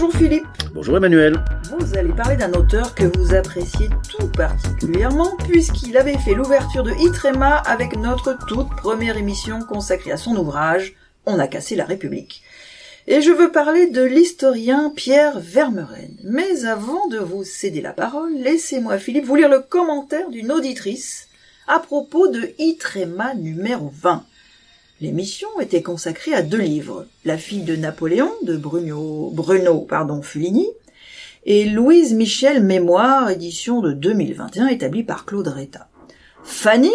Bonjour Philippe. Bonjour Emmanuel. Vous allez parler d'un auteur que vous appréciez tout particulièrement puisqu'il avait fait l'ouverture de Itrema avec notre toute première émission consacrée à son ouvrage On a cassé la République. Et je veux parler de l'historien Pierre Vermeren. Mais avant de vous céder la parole, laissez-moi Philippe vous lire le commentaire d'une auditrice à propos de Itrema numéro 20. L'émission était consacrée à deux livres, La fille de Napoléon de Bruno, Bruno pardon, Fuligny et Louise Michel Mémoire, édition de 2021 établie par Claude Retta. Fanny,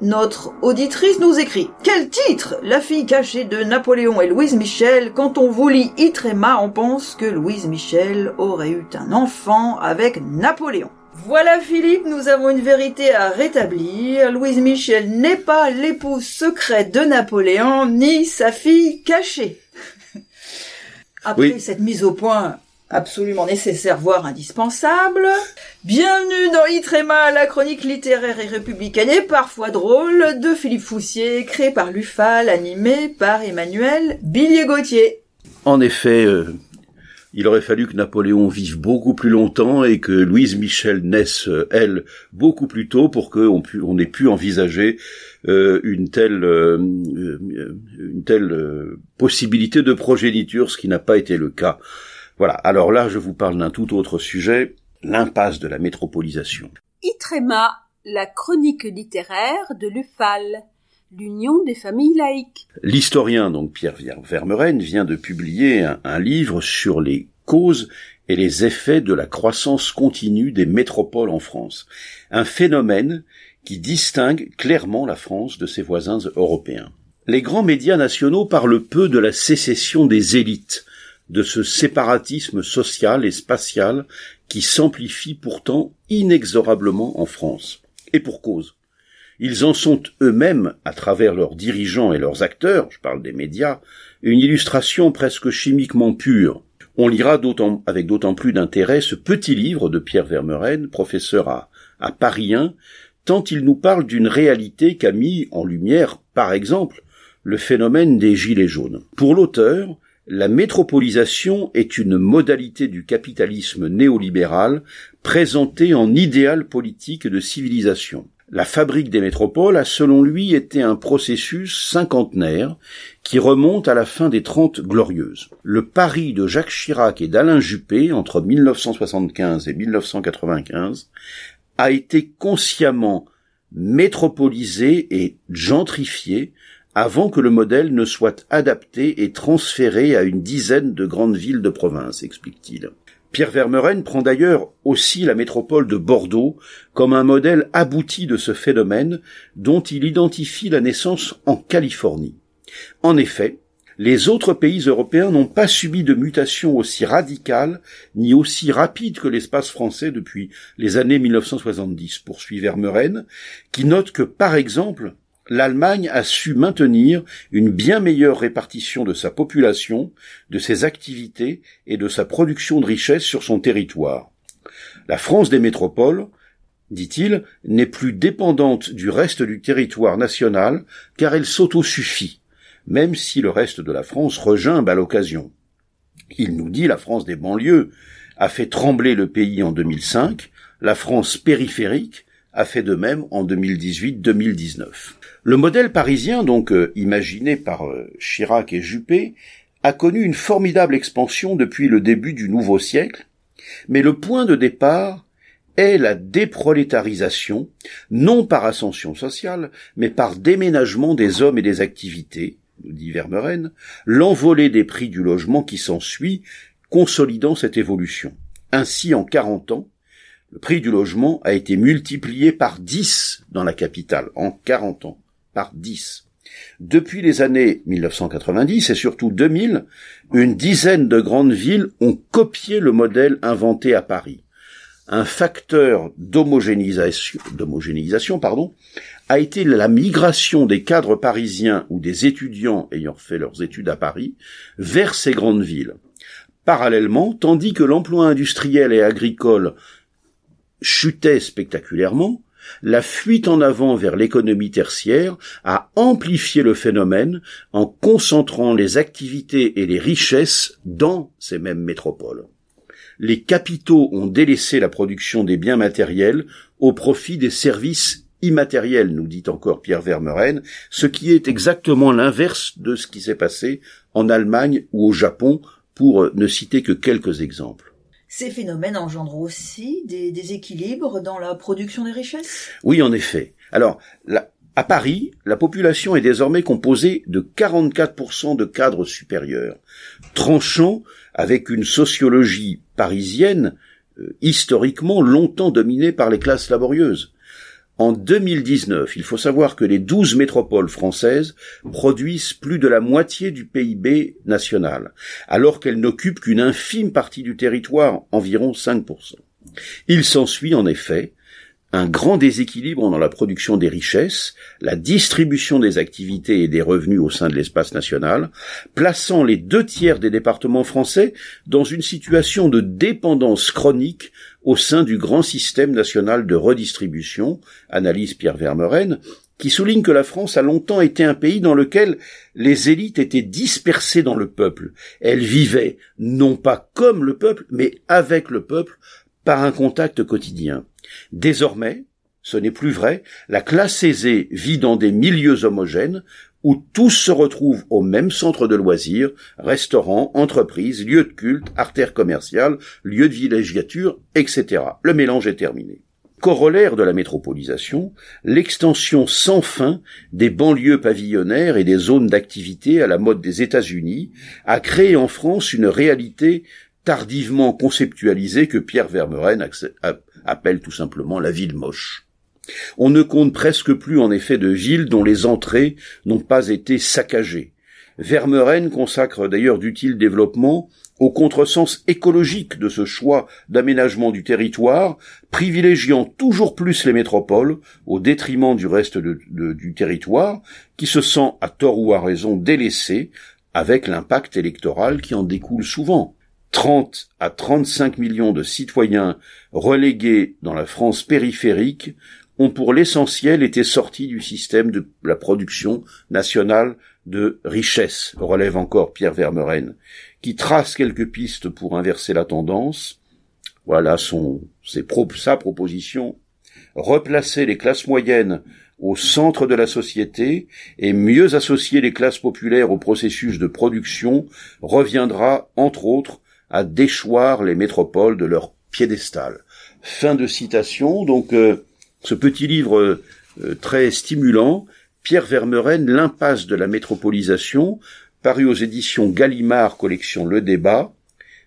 notre auditrice, nous écrit Quel titre La fille cachée de Napoléon et Louise Michel. Quand on vous lit Itrema, on pense que Louise Michel aurait eu un enfant avec Napoléon. Voilà Philippe, nous avons une vérité à rétablir. Louise Michel n'est pas l'épouse secrète de Napoléon, ni sa fille cachée. Après cette mise au point absolument nécessaire, voire indispensable, bienvenue dans Itrema, la chronique littéraire et républicaine et parfois drôle de Philippe Foussier, créé par Lufal, animé par Emmanuel Billier-Gauthier. En effet, euh, il aurait fallu que Napoléon vive beaucoup plus longtemps et que Louise Michel naisse, euh, elle, beaucoup plus tôt pour qu'on on ait pu envisager euh, une telle, euh, une telle possibilité de progéniture, ce qui n'a pas été le cas. Voilà. Alors là, je vous parle d'un tout autre sujet, l'impasse de la métropolisation. Itrema, la chronique littéraire de Lufal l'Union des familles laïques. L'historien, donc Pierre Vermeren, vient de publier un, un, livre sur les causes et les effets de la croissance continue des métropoles en France. Un phénomène qui distingue clairement la France de ses voisins européens. Les grands médias nationaux parlent peu de la sécession des élites, de ce séparatisme social et spatial qui s'amplifie pourtant inexorablement en France. Et pour cause. Ils en sont eux-mêmes, à travers leurs dirigeants et leurs acteurs, je parle des médias, une illustration presque chimiquement pure. On lira avec d'autant plus d'intérêt ce petit livre de Pierre Vermeren, professeur à, à Paris 1, tant il nous parle d'une réalité qu'a mis en lumière, par exemple, le phénomène des gilets jaunes. Pour l'auteur, la métropolisation est une modalité du capitalisme néolibéral présentée en idéal politique de civilisation. La fabrique des métropoles a selon lui été un processus cinquantenaire qui remonte à la fin des Trente Glorieuses. Le Paris de Jacques Chirac et d'Alain Juppé entre 1975 et 1995 a été consciemment métropolisé et gentrifié avant que le modèle ne soit adapté et transféré à une dizaine de grandes villes de province, explique-t-il. Pierre Vermeren prend d'ailleurs aussi la métropole de Bordeaux comme un modèle abouti de ce phénomène dont il identifie la naissance en Californie. En effet, les autres pays européens n'ont pas subi de mutation aussi radicale ni aussi rapide que l'espace français depuis les années 1970, poursuit Vermeren, qui note que, par exemple, l'Allemagne a su maintenir une bien meilleure répartition de sa population, de ses activités et de sa production de richesses sur son territoire. La France des métropoles, dit-il, n'est plus dépendante du reste du territoire national car elle s'autosuffit, même si le reste de la France regimbe à l'occasion. Il nous dit la France des banlieues a fait trembler le pays en 2005, la France périphérique a fait de même en 2018-2019. Le modèle parisien, donc euh, imaginé par euh, Chirac et Juppé, a connu une formidable expansion depuis le début du nouveau siècle, mais le point de départ est la déprolétarisation, non par ascension sociale, mais par déménagement des hommes et des activités, nous dit Vermeren, l'envolée des prix du logement qui s'ensuit, consolidant cette évolution. Ainsi, en quarante ans, le prix du logement a été multiplié par dix dans la capitale, en quarante ans par 10. Depuis les années 1990 et surtout 2000, une dizaine de grandes villes ont copié le modèle inventé à Paris. Un facteur d'homogénéisation, a été la migration des cadres parisiens ou des étudiants ayant fait leurs études à Paris vers ces grandes villes. Parallèlement, tandis que l'emploi industriel et agricole chutait spectaculairement, la fuite en avant vers l'économie tertiaire a amplifié le phénomène en concentrant les activités et les richesses dans ces mêmes métropoles. Les capitaux ont délaissé la production des biens matériels au profit des services immatériels, nous dit encore Pierre Vermeuren, ce qui est exactement l'inverse de ce qui s'est passé en Allemagne ou au Japon, pour ne citer que quelques exemples. Ces phénomènes engendrent aussi des déséquilibres dans la production des richesses? Oui, en effet. Alors, à Paris, la population est désormais composée de 44% de cadres supérieurs, tranchant avec une sociologie parisienne euh, historiquement longtemps dominée par les classes laborieuses. En 2019, il faut savoir que les douze métropoles françaises produisent plus de la moitié du PIB national, alors qu'elles n'occupent qu'une infime partie du territoire, environ 5%. Il s'ensuit en effet un grand déséquilibre dans la production des richesses, la distribution des activités et des revenus au sein de l'espace national, plaçant les deux tiers des départements français dans une situation de dépendance chronique au sein du grand système national de redistribution, analyse Pierre Vermeuren, qui souligne que la France a longtemps été un pays dans lequel les élites étaient dispersées dans le peuple. Elles vivaient non pas comme le peuple, mais avec le peuple par un contact quotidien. Désormais, ce n'est plus vrai, la classe aisée vit dans des milieux homogènes où tous se retrouvent au même centre de loisirs, restaurants, entreprises, lieux de culte, artères commerciales, lieux de villégiature, etc. Le mélange est terminé. Corollaire de la métropolisation, l'extension sans fin des banlieues pavillonnaires et des zones d'activité à la mode des États-Unis a créé en France une réalité tardivement conceptualisée que Pierre Vermeuren appelle tout simplement la ville moche. On ne compte presque plus en effet de villes dont les entrées n'ont pas été saccagées. Vermeuren consacre d'ailleurs d'utiles développements au contresens écologique de ce choix d'aménagement du territoire, privilégiant toujours plus les métropoles au détriment du reste du territoire, qui se sent à tort ou à raison délaissé, avec l'impact électoral qui en découle souvent. 30 à 35 millions de citoyens relégués dans la France périphérique ont pour l'essentiel été sortis du système de la production nationale de richesse, relève encore Pierre Vermeuren, qui trace quelques pistes pour inverser la tendance. Voilà son, sa proposition. Replacer les classes moyennes au centre de la société et mieux associer les classes populaires au processus de production reviendra, entre autres, à déchoir les métropoles de leur piédestal. Fin de citation. Donc, euh, ce petit livre euh, très stimulant, Pierre Vermeuren, L'impasse de la métropolisation, paru aux éditions Gallimard, collection Le Débat,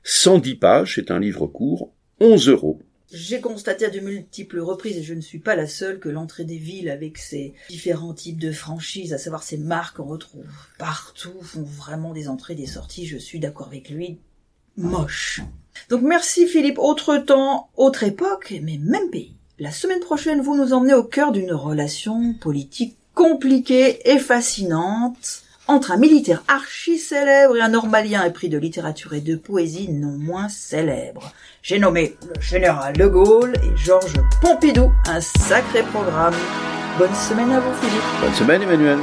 110 pages, c'est un livre court, 11 euros. J'ai constaté à de multiples reprises, et je ne suis pas la seule, que l'entrée des villes avec ses différents types de franchises, à savoir ces marques qu'on retrouve partout, font vraiment des entrées, des sorties. Je suis d'accord avec lui moche. Donc merci Philippe, autre temps, autre époque, mais même pays. La semaine prochaine, vous nous emmenez au cœur d'une relation politique compliquée et fascinante entre un militaire archi célèbre et un normalien épris de littérature et de poésie non moins célèbre. J'ai nommé le général de Gaulle et Georges Pompidou, un sacré programme. Bonne semaine à vous Philippe. Bonne semaine Emmanuel.